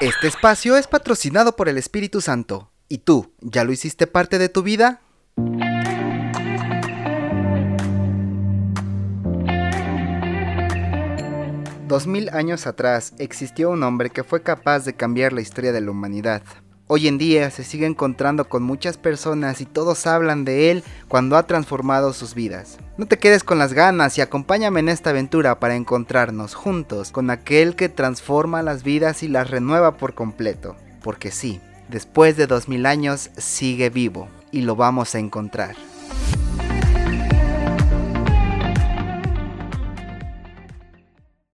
Este espacio es patrocinado por el Espíritu Santo. ¿Y tú, ya lo hiciste parte de tu vida? Dos mil años atrás existió un hombre que fue capaz de cambiar la historia de la humanidad. Hoy en día se sigue encontrando con muchas personas y todos hablan de él cuando ha transformado sus vidas. No te quedes con las ganas y acompáñame en esta aventura para encontrarnos juntos con aquel que transforma las vidas y las renueva por completo. Porque sí, después de dos mil años sigue vivo y lo vamos a encontrar.